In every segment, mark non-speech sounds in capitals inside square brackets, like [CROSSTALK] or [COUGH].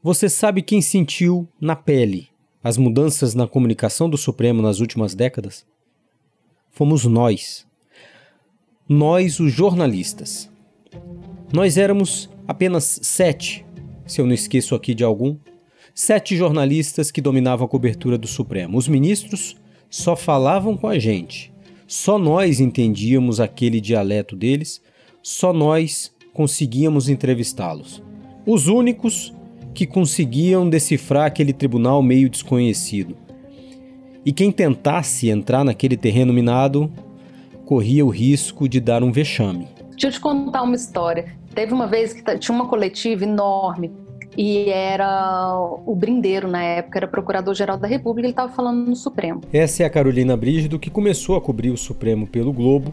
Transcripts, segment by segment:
Você sabe quem sentiu na pele as mudanças na comunicação do Supremo nas últimas décadas? Fomos nós. Nós, os jornalistas. Nós éramos apenas sete, se eu não esqueço aqui de algum, sete jornalistas que dominavam a cobertura do Supremo. Os ministros só falavam com a gente. Só nós entendíamos aquele dialeto deles, só nós conseguíamos entrevistá-los. Os únicos que conseguiam decifrar aquele tribunal meio desconhecido. E quem tentasse entrar naquele terreno minado corria o risco de dar um vexame. Deixa eu te contar uma história. Teve uma vez que tinha uma coletiva enorme e era o Brindeiro na época, era procurador-geral da República, ele estava falando no Supremo. Essa é a Carolina Brígido que começou a cobrir o Supremo pelo Globo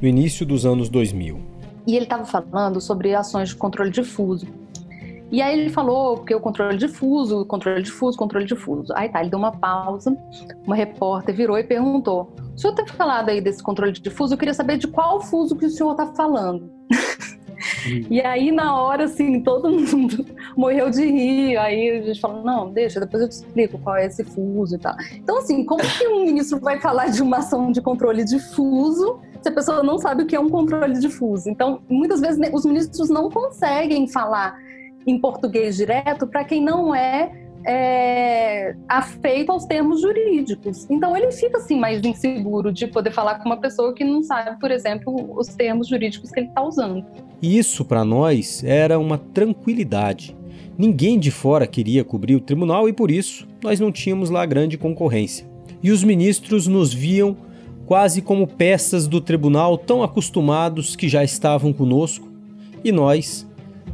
no início dos anos 2000. E ele estava falando sobre ações de controle difuso. E aí ele falou, porque o controle difuso, controle difuso, controle difuso. Aí tá, ele deu uma pausa, uma repórter virou e perguntou: o senhor tem falado aí desse controle difuso? Eu queria saber de qual fuso que o senhor está falando. E aí, na hora, assim, todo mundo [LAUGHS] morreu de rir. Aí a gente falou: não, deixa, depois eu te explico qual é esse fuso e tal. Então, assim, como que um ministro vai falar de uma ação de controle difuso se a pessoa não sabe o que é um controle difuso? Então, muitas vezes, os ministros não conseguem falar em português direto para quem não é, é, afeito aos termos jurídicos. Então ele fica assim mais inseguro de poder falar com uma pessoa que não sabe, por exemplo, os termos jurídicos que ele está usando. Isso para nós era uma tranquilidade. Ninguém de fora queria cobrir o tribunal e por isso nós não tínhamos lá grande concorrência. E os ministros nos viam quase como peças do tribunal tão acostumados que já estavam conosco e nós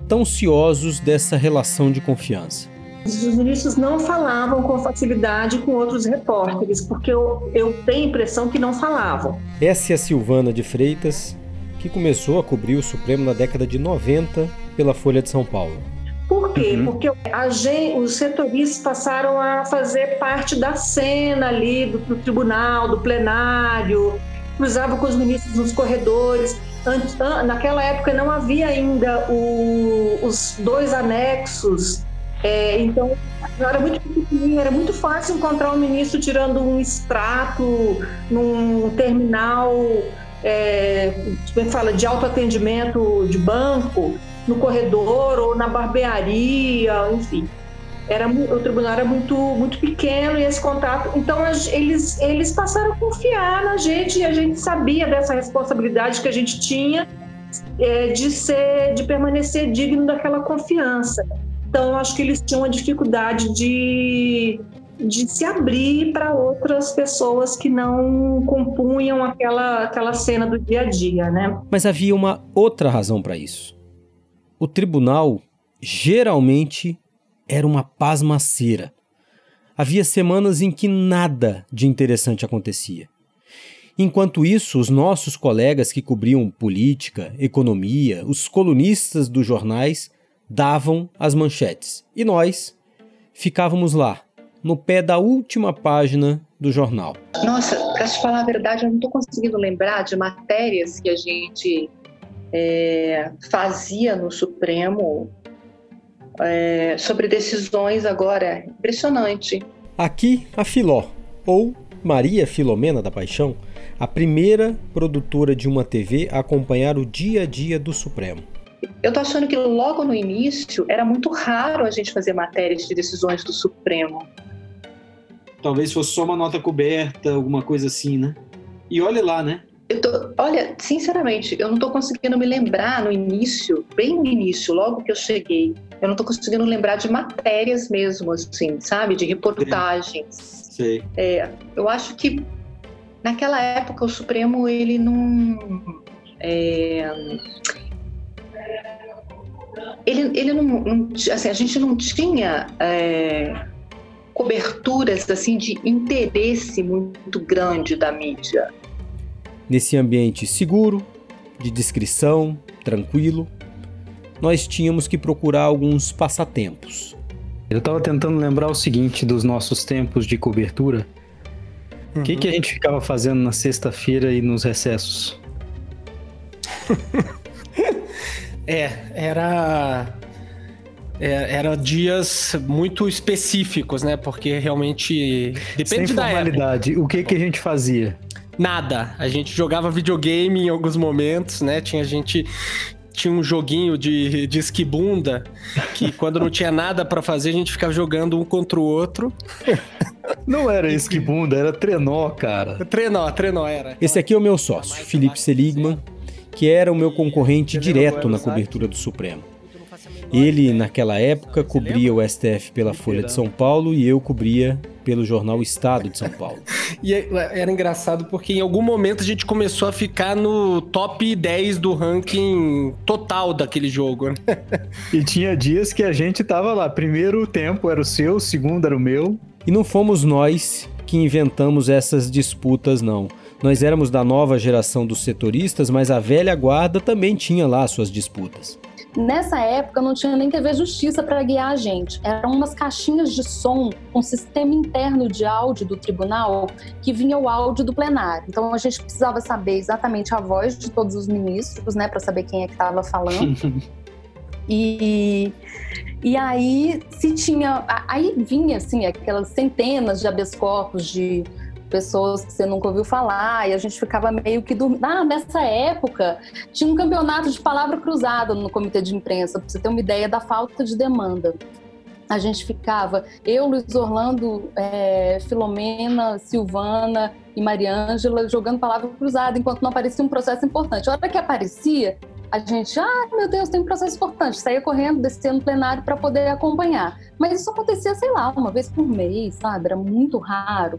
tão ciosos dessa relação de confiança? Os ministros não falavam com facilidade com outros repórteres, porque eu, eu tenho a impressão que não falavam. Essa é a Silvana de Freitas, que começou a cobrir o Supremo na década de 90 pela Folha de São Paulo. Por quê? Uhum. Porque gente, os setoristas passaram a fazer parte da cena ali do, do tribunal, do plenário, cruzavam com os ministros nos corredores. Naquela época não havia ainda o, os dois anexos, é, então era muito era muito fácil encontrar um ministro tirando um extrato num terminal, é, como é fala, de autoatendimento de banco, no corredor ou na barbearia, enfim era o tribunal era muito muito pequeno e esse contato então eles eles passaram a confiar na gente e a gente sabia dessa responsabilidade que a gente tinha é, de ser de permanecer digno daquela confiança. Então acho que eles tinham a dificuldade de de se abrir para outras pessoas que não compunham aquela aquela cena do dia a dia né? Mas havia uma outra razão para isso. O tribunal geralmente era uma pasmaceira. Havia semanas em que nada de interessante acontecia. Enquanto isso, os nossos colegas que cobriam política, economia, os colunistas dos jornais davam as manchetes. E nós ficávamos lá, no pé da última página do jornal. Nossa, para te falar a verdade, eu não estou conseguindo lembrar de matérias que a gente é, fazia no Supremo é, sobre decisões agora. Impressionante. Aqui, a Filó, ou Maria Filomena da Paixão, a primeira produtora de uma TV a acompanhar o dia a dia do Supremo. Eu tô achando que logo no início era muito raro a gente fazer matérias de decisões do Supremo. Talvez fosse só uma nota coberta, alguma coisa assim, né? E olhe lá, né? Tô, olha, sinceramente, eu não estou conseguindo me lembrar no início, bem no início, logo que eu cheguei, eu não estou conseguindo lembrar de matérias mesmo, assim, sabe? De reportagens. Sei. É, eu acho que naquela época o Supremo, ele não. É, ele, ele não, não, assim, a gente não tinha é, coberturas assim de interesse muito grande da mídia Nesse ambiente seguro, de descrição, tranquilo, nós tínhamos que procurar alguns passatempos. Eu estava tentando lembrar o seguinte dos nossos tempos de cobertura. O uhum. que, que a gente ficava fazendo na sexta-feira e nos recessos? [LAUGHS] é, era É, eram dias muito específicos, né? Porque realmente depende Sem da época. formalidade, o que, que a gente fazia? Nada. A gente jogava videogame em alguns momentos, né? Tinha gente tinha um joguinho de, de esquibunda que [LAUGHS] quando não tinha nada para fazer a gente ficava jogando um contra o outro. [LAUGHS] Não era esquibunda, era trenó, cara. Trenó, trenó era. Esse aqui é o meu sócio, Felipe Seligman, que era o meu concorrente direto na cobertura do Supremo. Ele, naquela época, cobria o STF pela Folha de São Paulo e eu cobria pelo jornal Estado de São Paulo. [LAUGHS] E é, era engraçado porque em algum momento a gente começou a ficar no top 10 do ranking total daquele jogo. né? [LAUGHS] E tinha dias que a gente tava lá. Primeiro tempo era o seu, segundo era o meu. E não fomos nós que inventamos essas disputas, não. Nós éramos da nova geração dos setoristas, mas a velha guarda também tinha lá suas disputas. Nessa época não tinha nem TV Justiça para guiar a gente. Eram umas caixinhas de som com sistema interno de áudio do tribunal que vinha o áudio do plenário. Então a gente precisava saber exatamente a voz de todos os ministros, né, para saber quem é que estava falando. [LAUGHS] E, e aí se tinha, aí vinha assim aquelas centenas de habeas corpus de pessoas que você nunca ouviu falar, e a gente ficava meio que dormindo. Ah, nessa época tinha um campeonato de palavra cruzada no comitê de imprensa, para você ter uma ideia da falta de demanda. A gente ficava, eu, Luiz Orlando, é, Filomena, Silvana e Mariângela jogando palavra cruzada, enquanto não aparecia um processo importante. A hora que aparecia, a gente, ah, meu Deus, tem um processo importante, saía correndo, descia no plenário para poder acompanhar. Mas isso acontecia, sei lá, uma vez por mês, sabe? Era muito raro.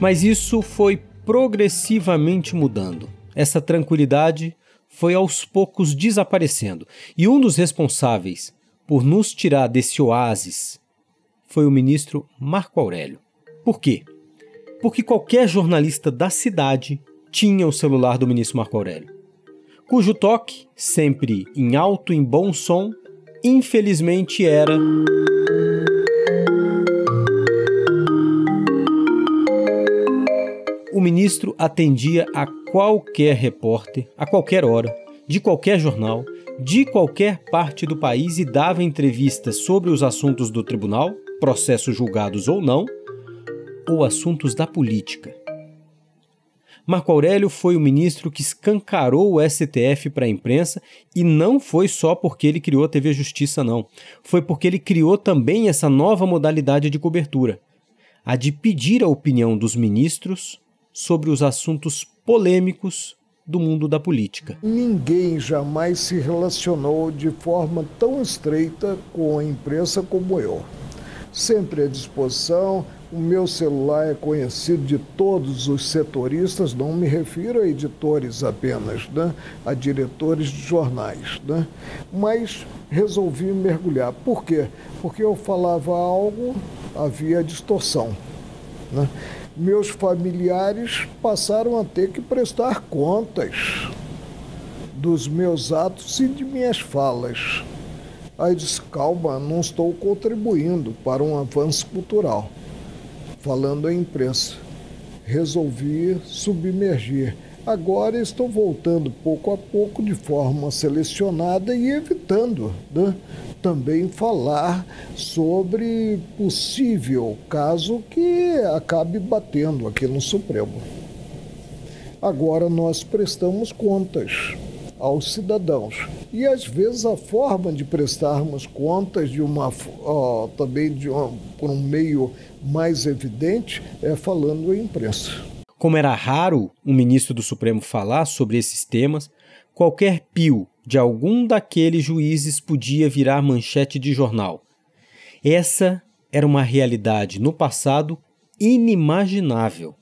Mas isso foi progressivamente mudando. Essa tranquilidade foi aos poucos desaparecendo. E um dos responsáveis por nos tirar desse oásis foi o ministro Marco Aurélio. Por quê? Porque qualquer jornalista da cidade tinha o celular do ministro Marco Aurélio, cujo toque, sempre em alto e em bom som, infelizmente era. Ministro atendia a qualquer repórter, a qualquer hora, de qualquer jornal, de qualquer parte do país e dava entrevistas sobre os assuntos do tribunal, processos julgados ou não, ou assuntos da política. Marco Aurélio foi o ministro que escancarou o STF para a imprensa e não foi só porque ele criou a TV Justiça, não. Foi porque ele criou também essa nova modalidade de cobertura, a de pedir a opinião dos ministros sobre os assuntos polêmicos do mundo da política. Ninguém jamais se relacionou de forma tão estreita com a imprensa como eu. Sempre à disposição, o meu celular é conhecido de todos os setoristas, não me refiro a editores apenas, né? a diretores de jornais. Né? Mas resolvi mergulhar. Por quê? Porque eu falava algo, havia distorção. Né? Meus familiares passaram a ter que prestar contas dos meus atos e de minhas falas. Aí disse: calma, não estou contribuindo para um avanço cultural. Falando à imprensa, resolvi submergir. Agora estou voltando pouco a pouco de forma selecionada e evitando né, também falar sobre possível caso que acabe batendo aqui no Supremo. Agora nós prestamos contas aos cidadãos. E às vezes a forma de prestarmos contas de uma ó, também de por um meio mais evidente é falando à imprensa. Como era raro um ministro do Supremo falar sobre esses temas, qualquer pio de algum daqueles juízes podia virar manchete de jornal. Essa era uma realidade no passado inimaginável.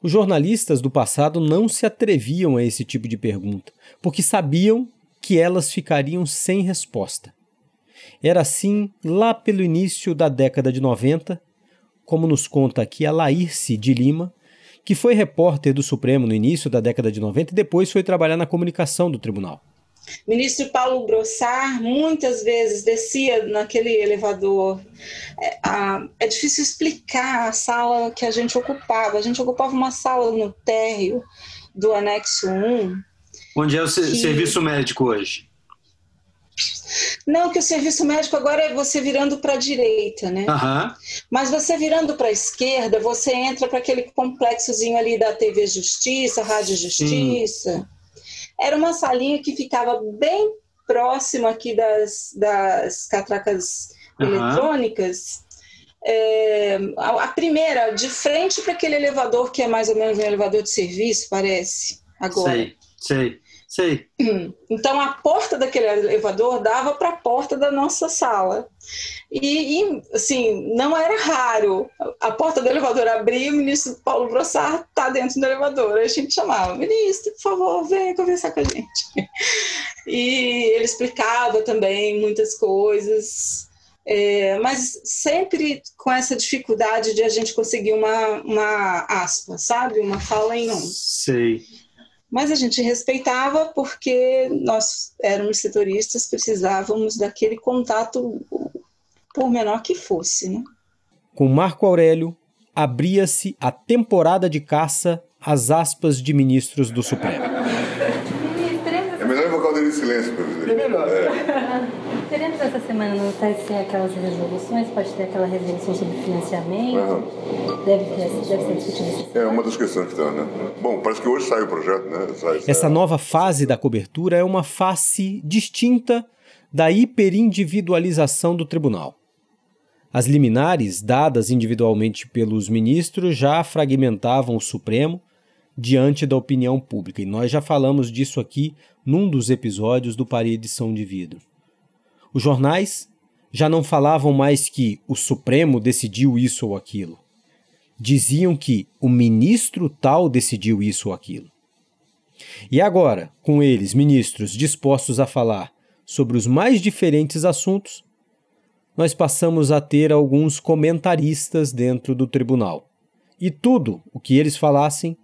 Os jornalistas do passado não se atreviam a esse tipo de pergunta, porque sabiam que elas ficariam sem resposta. Era assim lá pelo início da década de 90, como nos conta aqui a Laírce de Lima, que foi repórter do Supremo no início da década de 90 e depois foi trabalhar na comunicação do tribunal. O ministro Paulo Grossar muitas vezes descia naquele elevador. É, a, é, difícil explicar a sala que a gente ocupava. A gente ocupava uma sala no térreo do anexo 1. Onde é o que... serviço médico hoje? Não, que o serviço médico agora é você virando para a direita, né? Aham. Mas você virando para a esquerda, você entra para aquele complexozinho ali da TV Justiça, Rádio Justiça. Era uma salinha que ficava bem próximo aqui das, das catracas Aham. eletrônicas. É, a, a primeira, de frente para aquele elevador que é mais ou menos um elevador de serviço, parece, agora. Sei, sei, sei. Então a porta daquele elevador dava para a porta da nossa sala. E, e, assim, não era raro. A porta do elevador abria e o ministro Paulo Brossard está dentro do elevador. Aí a gente chamava, ministro, por favor, venha conversar com a gente. E ele explicava também muitas coisas. é, mas sempre com essa dificuldade de a gente conseguir uma, uma aspa, sabe? Uma fala em um. Sei. Mas a gente respeitava porque nós éramos setoristas, precisávamos daquele contato, por menor que fosse, né? Com Marco Aurélio, abria-se a temporada de caça às aspas de ministros do Supremo. É melhor invocar o delírio de silêncio, presidente. É melhor. Teremos essa semana no TSE aquelas resoluções, pode ter aquela resolução sobre financiamento, deve, ter, deve ser discutida essa É uma das questões que está, né? Bom, parece que hoje sai o projeto, né? Sai, sai. Essa nova fase da cobertura é uma face distinta da hiperindividualização do tribunal. As liminares, dadas individualmente pelos ministros, já fragmentavam o Supremo diante da opinião pública, e nós já falamos disso aqui num dos episódios do Paredição de Vidro. Os jornais já não falavam mais que o Supremo decidiu isso ou aquilo. Diziam que o ministro tal decidiu isso ou aquilo. E agora, com eles, ministros, dispostos a falar sobre os mais diferentes assuntos, nós passamos a ter alguns comentaristas dentro do tribunal. E tudo o que eles falassem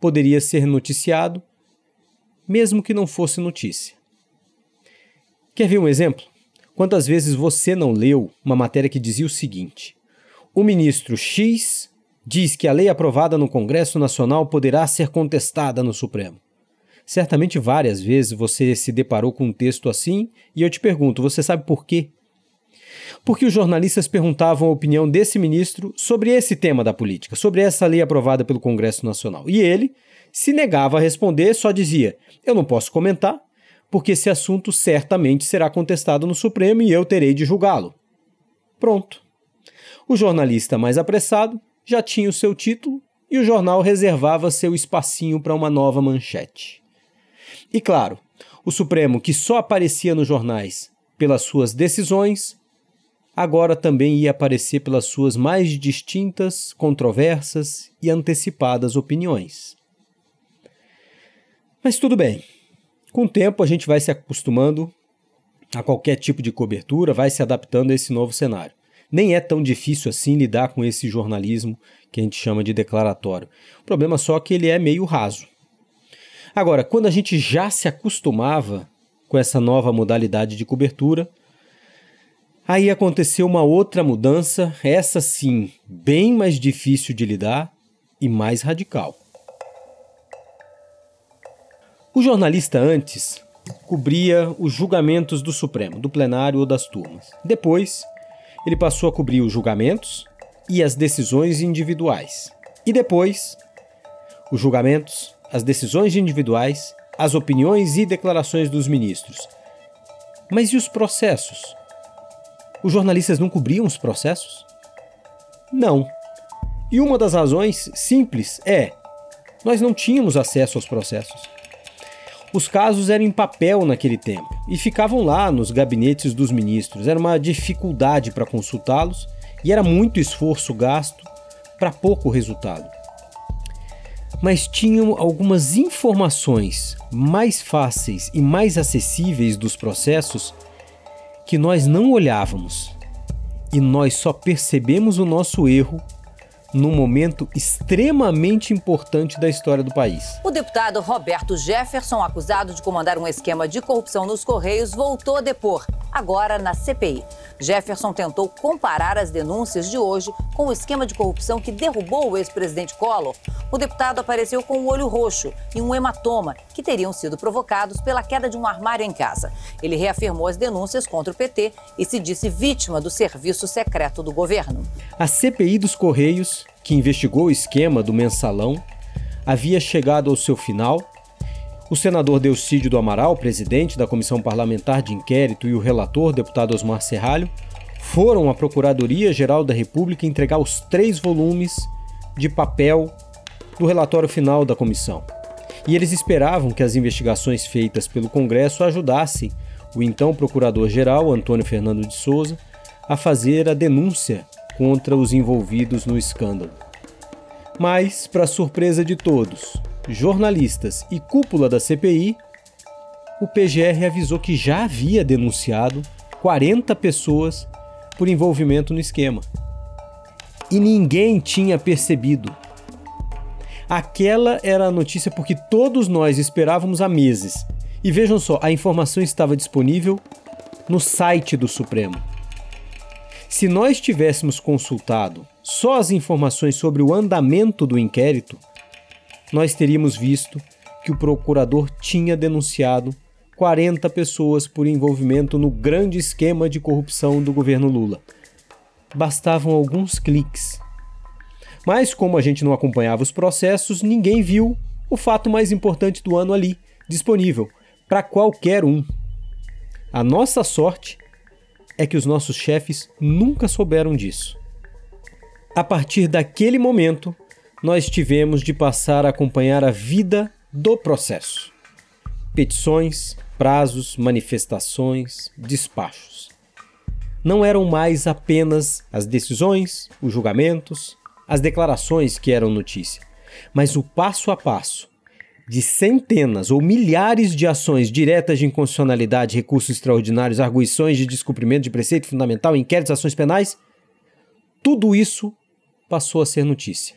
poderia ser noticiado, mesmo que não fosse notícia. Quer ver um exemplo? Quantas vezes você não leu uma matéria que dizia o seguinte: o ministro X diz que a lei aprovada no Congresso Nacional poderá ser contestada no Supremo. Certamente várias vezes você se deparou com um texto assim e eu te pergunto: você sabe por quê? Porque os jornalistas perguntavam a opinião desse ministro sobre esse tema da política, sobre essa lei aprovada pelo Congresso Nacional. E ele se negava a responder, só dizia: Eu não posso comentar, porque esse assunto certamente será contestado no Supremo e eu terei de julgá-lo. Pronto. O jornalista mais apressado já tinha o seu título e o jornal reservava seu espacinho para uma nova manchete. E claro, o Supremo, que só aparecia nos jornais pelas suas decisões, agora também ia aparecer pelas suas mais distintas, controversas e antecipadas opiniões. Mas tudo bem. Com o tempo a gente vai se acostumando a qualquer tipo de cobertura, vai se adaptando a esse novo cenário. Nem é tão difícil assim lidar com esse jornalismo que a gente chama de declaratório. O problema só é que ele é meio raso. Agora, quando a gente já se acostumava com essa nova modalidade de cobertura, aí aconteceu uma outra mudança, essa sim, bem mais difícil de lidar e mais radical. O jornalista antes cobria os julgamentos do Supremo, do plenário ou das turmas. Depois, ele passou a cobrir os julgamentos e as decisões individuais. E depois, os julgamentos, as decisões individuais, as opiniões e declarações dos ministros. Mas e os processos? Os jornalistas não cobriam os processos? Não. E uma das razões simples é: nós não tínhamos acesso aos processos. Os casos eram em papel naquele tempo e ficavam lá nos gabinetes dos ministros. Era uma dificuldade para consultá-los e era muito esforço gasto para pouco resultado. Mas tinham algumas informações mais fáceis e mais acessíveis dos processos que nós não olhávamos. E nós só percebemos o nosso erro num momento extremamente importante da história do país. O deputado Roberto Jefferson, acusado de comandar um esquema de corrupção nos Correios, voltou a depor, agora na CPI. Jefferson tentou comparar as denúncias de hoje com o esquema de corrupção que derrubou o ex-presidente Collor. O deputado apareceu com um olho roxo e um hematoma que teriam sido provocados pela queda de um armário em casa. Ele reafirmou as denúncias contra o PT e se disse vítima do serviço secreto do governo. A CPI dos Correios, que investigou o esquema do mensalão, havia chegado ao seu final. O senador Delcídio do Amaral, presidente da Comissão Parlamentar de Inquérito, e o relator, deputado Osmar Serralho, foram à Procuradoria-Geral da República entregar os três volumes de papel do relatório final da comissão. E eles esperavam que as investigações feitas pelo Congresso ajudassem o então Procurador-Geral, Antônio Fernando de Souza, a fazer a denúncia contra os envolvidos no escândalo. Mas, para surpresa de todos, jornalistas e cúpula da CPI, o PGR avisou que já havia denunciado 40 pessoas por envolvimento no esquema. E ninguém tinha percebido. Aquela era a notícia porque todos nós esperávamos há meses. E vejam só, a informação estava disponível no site do Supremo. Se nós tivéssemos consultado só as informações sobre o andamento do inquérito, nós teríamos visto que o procurador tinha denunciado 40 pessoas por envolvimento no grande esquema de corrupção do governo Lula. Bastavam alguns cliques. Mas, como a gente não acompanhava os processos, ninguém viu o fato mais importante do ano ali, disponível para qualquer um. A nossa sorte é que os nossos chefes nunca souberam disso. A partir daquele momento, nós tivemos de passar a acompanhar a vida do processo. Petições, prazos, manifestações, despachos. Não eram mais apenas as decisões, os julgamentos, as declarações que eram notícia, mas o passo a passo de centenas ou milhares de ações diretas de inconstitucionalidade, recursos extraordinários, arguições de descumprimento de preceito fundamental, inquéritos, ações penais, tudo isso passou a ser notícia.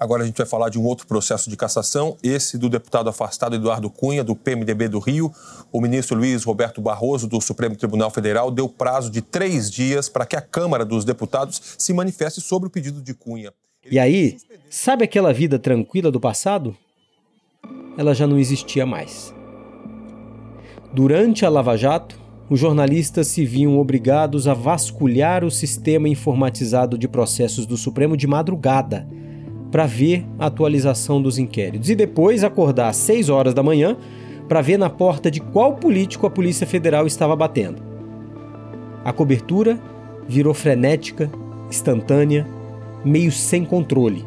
Agora a gente vai falar de um outro processo de cassação, esse do deputado afastado Eduardo Cunha, do PMDB do Rio. O ministro Luiz Roberto Barroso, do Supremo Tribunal Federal, deu prazo de três dias para que a Câmara dos Deputados se manifeste sobre o pedido de Cunha. Ele e aí, sabe aquela vida tranquila do passado? Ela já não existia mais. Durante a Lava Jato, os jornalistas se viam obrigados a vasculhar o sistema informatizado de processos do Supremo de madrugada para ver a atualização dos inquéritos e depois acordar às 6 horas da manhã para ver na porta de qual político a Polícia Federal estava batendo. A cobertura virou frenética, instantânea, meio sem controle.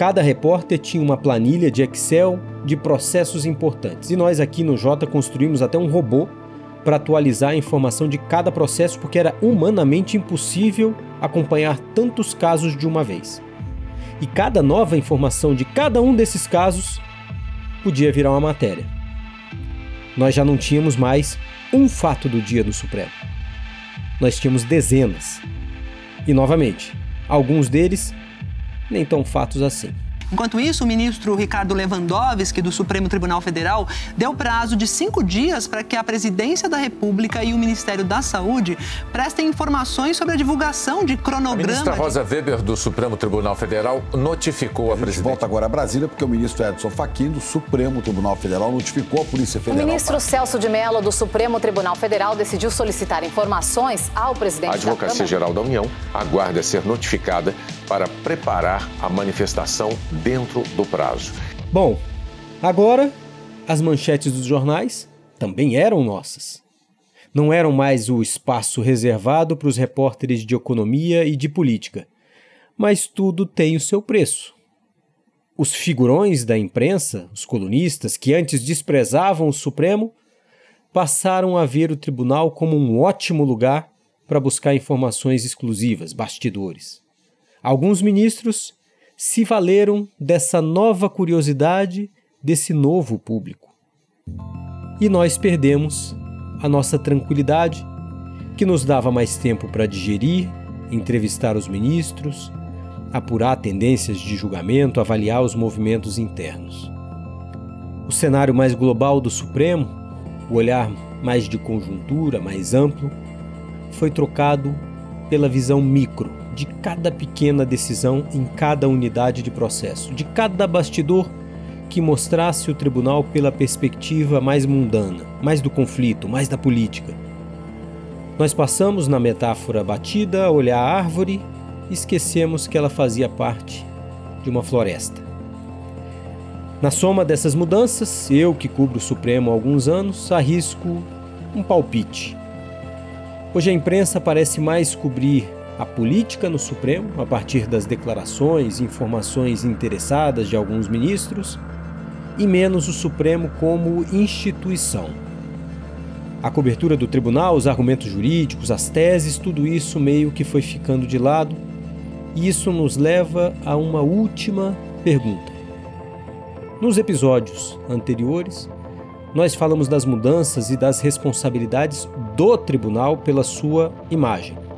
Cada repórter tinha uma planilha de Excel de processos importantes. E nós aqui no Jota construímos até um robô para atualizar a informação de cada processo, porque era humanamente impossível acompanhar tantos casos de uma vez. E cada nova informação de cada um desses casos podia virar uma matéria. Nós já não tínhamos mais um fato do dia do Supremo. Nós tínhamos dezenas. E novamente, alguns deles nem tão fatos assim. Enquanto isso, o ministro Ricardo Lewandowski, do Supremo Tribunal Federal, deu prazo de cinco dias para que a Presidência da República e o Ministério da Saúde prestem informações sobre a divulgação de cronograma. A ministra Rosa Weber, do Supremo Tribunal Federal, notificou a, a presidente. volta agora a Brasília, porque o ministro Edson Fachin, do Supremo Tribunal Federal, notificou a Polícia Federal. O ministro para... Celso de Mello, do Supremo Tribunal Federal, decidiu solicitar informações ao presidente a Advocacia Geral da União aguarda ser notificada para preparar a manifestação dentro do prazo. Bom, agora as manchetes dos jornais também eram nossas. Não eram mais o espaço reservado para os repórteres de economia e de política. Mas tudo tem o seu preço. Os figurões da imprensa, os colunistas que antes desprezavam o Supremo, passaram a ver o tribunal como um ótimo lugar para buscar informações exclusivas, bastidores. Alguns ministros se valeram dessa nova curiosidade, desse novo público. E nós perdemos a nossa tranquilidade, que nos dava mais tempo para digerir, entrevistar os ministros, apurar tendências de julgamento, avaliar os movimentos internos. O cenário mais global do Supremo, o olhar mais de conjuntura, mais amplo, foi trocado pela visão micro de cada pequena decisão em cada unidade de processo, de cada bastidor que mostrasse o tribunal pela perspectiva mais mundana, mais do conflito, mais da política. Nós passamos na metáfora batida a olhar a árvore e esquecemos que ela fazia parte de uma floresta. Na soma dessas mudanças, eu que cubro o Supremo há alguns anos, arrisco um palpite. Hoje a imprensa parece mais cobrir a política no Supremo a partir das declarações e informações interessadas de alguns ministros e menos o Supremo como instituição. A cobertura do tribunal, os argumentos jurídicos, as teses, tudo isso meio que foi ficando de lado. E isso nos leva a uma última pergunta. Nos episódios anteriores, nós falamos das mudanças e das responsabilidades do tribunal pela sua imagem.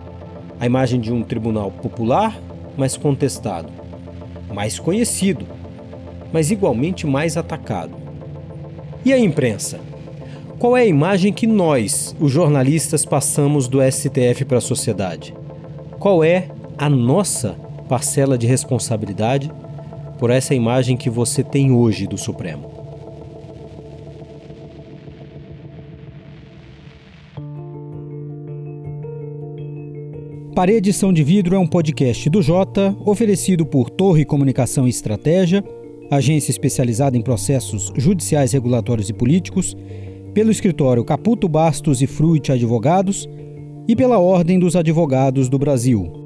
A imagem de um tribunal popular, mas contestado, mais conhecido, mas igualmente mais atacado. E a imprensa? Qual é a imagem que nós, os jornalistas, passamos do STF para a sociedade? Qual é a nossa parcela de responsabilidade por essa imagem que você tem hoje do Supremo? Parede Edição de Vidro é um podcast do Jota, oferecido por Torre Comunicação e Estratégia, agência especializada em processos judiciais, regulatórios e políticos, pelo escritório Caputo Bastos e Fruit Advogados e pela Ordem dos Advogados do Brasil.